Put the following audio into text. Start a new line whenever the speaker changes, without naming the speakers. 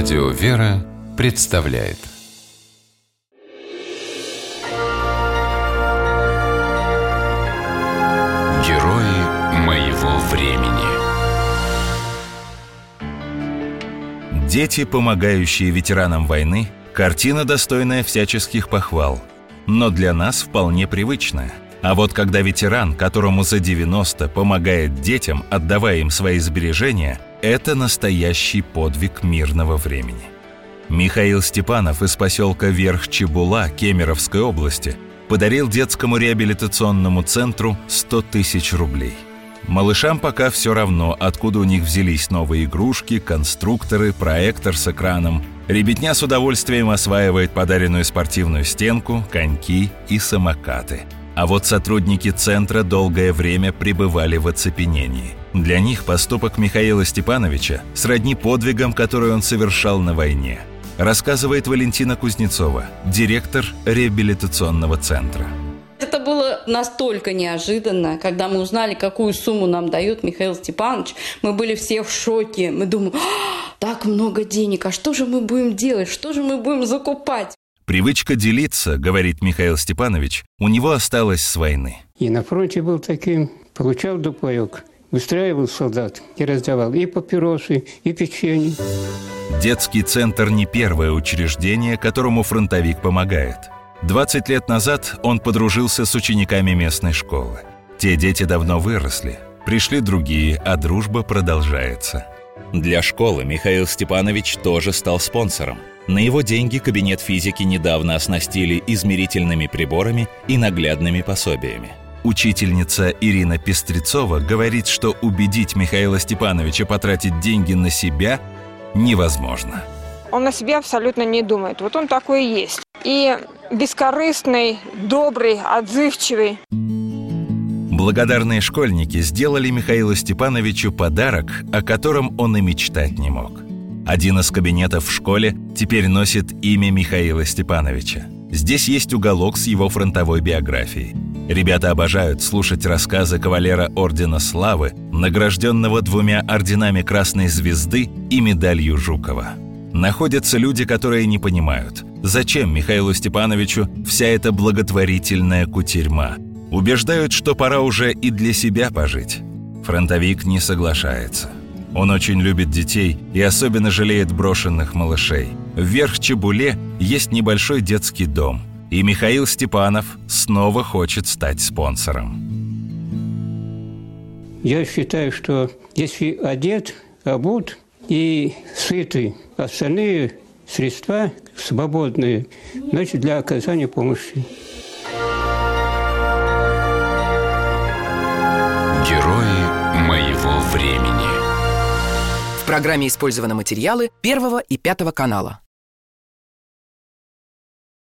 Радио «Вера» представляет. Герои моего времени.
Дети, помогающие ветеранам войны – картина, достойная всяческих похвал, но для нас вполне привычная – а вот когда ветеран, которому за 90, помогает детям, отдавая им свои сбережения, это настоящий подвиг мирного времени. Михаил Степанов из поселка Верх Чебула Кемеровской области подарил детскому реабилитационному центру 100 тысяч рублей. Малышам пока все равно, откуда у них взялись новые игрушки, конструкторы, проектор с экраном. Ребятня с удовольствием осваивает подаренную спортивную стенку, коньки и самокаты – а вот сотрудники центра долгое время пребывали в оцепенении. Для них поступок Михаила Степановича сродни подвигам, которые он совершал на войне, рассказывает Валентина Кузнецова, директор реабилитационного центра.
Это было настолько неожиданно, когда мы узнали, какую сумму нам дает Михаил Степанович. Мы были все в шоке. Мы думаем, «А, так много денег, а что же мы будем делать, что же мы будем закупать?
Привычка делиться, говорит Михаил Степанович, у него осталась с войны.
И на фронте был таким, получал дупоек, выстраивал солдат и раздавал и папиросы, и печенье.
Детский центр не первое учреждение, которому фронтовик помогает. 20 лет назад он подружился с учениками местной школы. Те дети давно выросли, пришли другие, а дружба продолжается. Для школы Михаил Степанович тоже стал спонсором – на его деньги кабинет физики недавно оснастили измерительными приборами и наглядными пособиями. Учительница Ирина Пестрецова говорит, что убедить Михаила Степановича потратить деньги на себя невозможно.
Он на себя абсолютно не думает. Вот он такой и есть. И бескорыстный, добрый, отзывчивый.
Благодарные школьники сделали Михаилу Степановичу подарок, о котором он и мечтать не мог – один из кабинетов в школе теперь носит имя Михаила Степановича. Здесь есть уголок с его фронтовой биографией. Ребята обожают слушать рассказы кавалера Ордена Славы, награжденного двумя орденами Красной Звезды и медалью Жукова. Находятся люди, которые не понимают, зачем Михаилу Степановичу вся эта благотворительная кутерьма. Убеждают, что пора уже и для себя пожить. Фронтовик не соглашается. Он очень любит детей и особенно жалеет брошенных малышей. В Верх-Чебуле есть небольшой детский дом, и Михаил Степанов снова хочет стать спонсором.
Я считаю, что если одет, обут и сытый, остальные средства свободные, значит, для оказания помощи.
Герои моего времени
программе использованы материалы Первого и Пятого канала.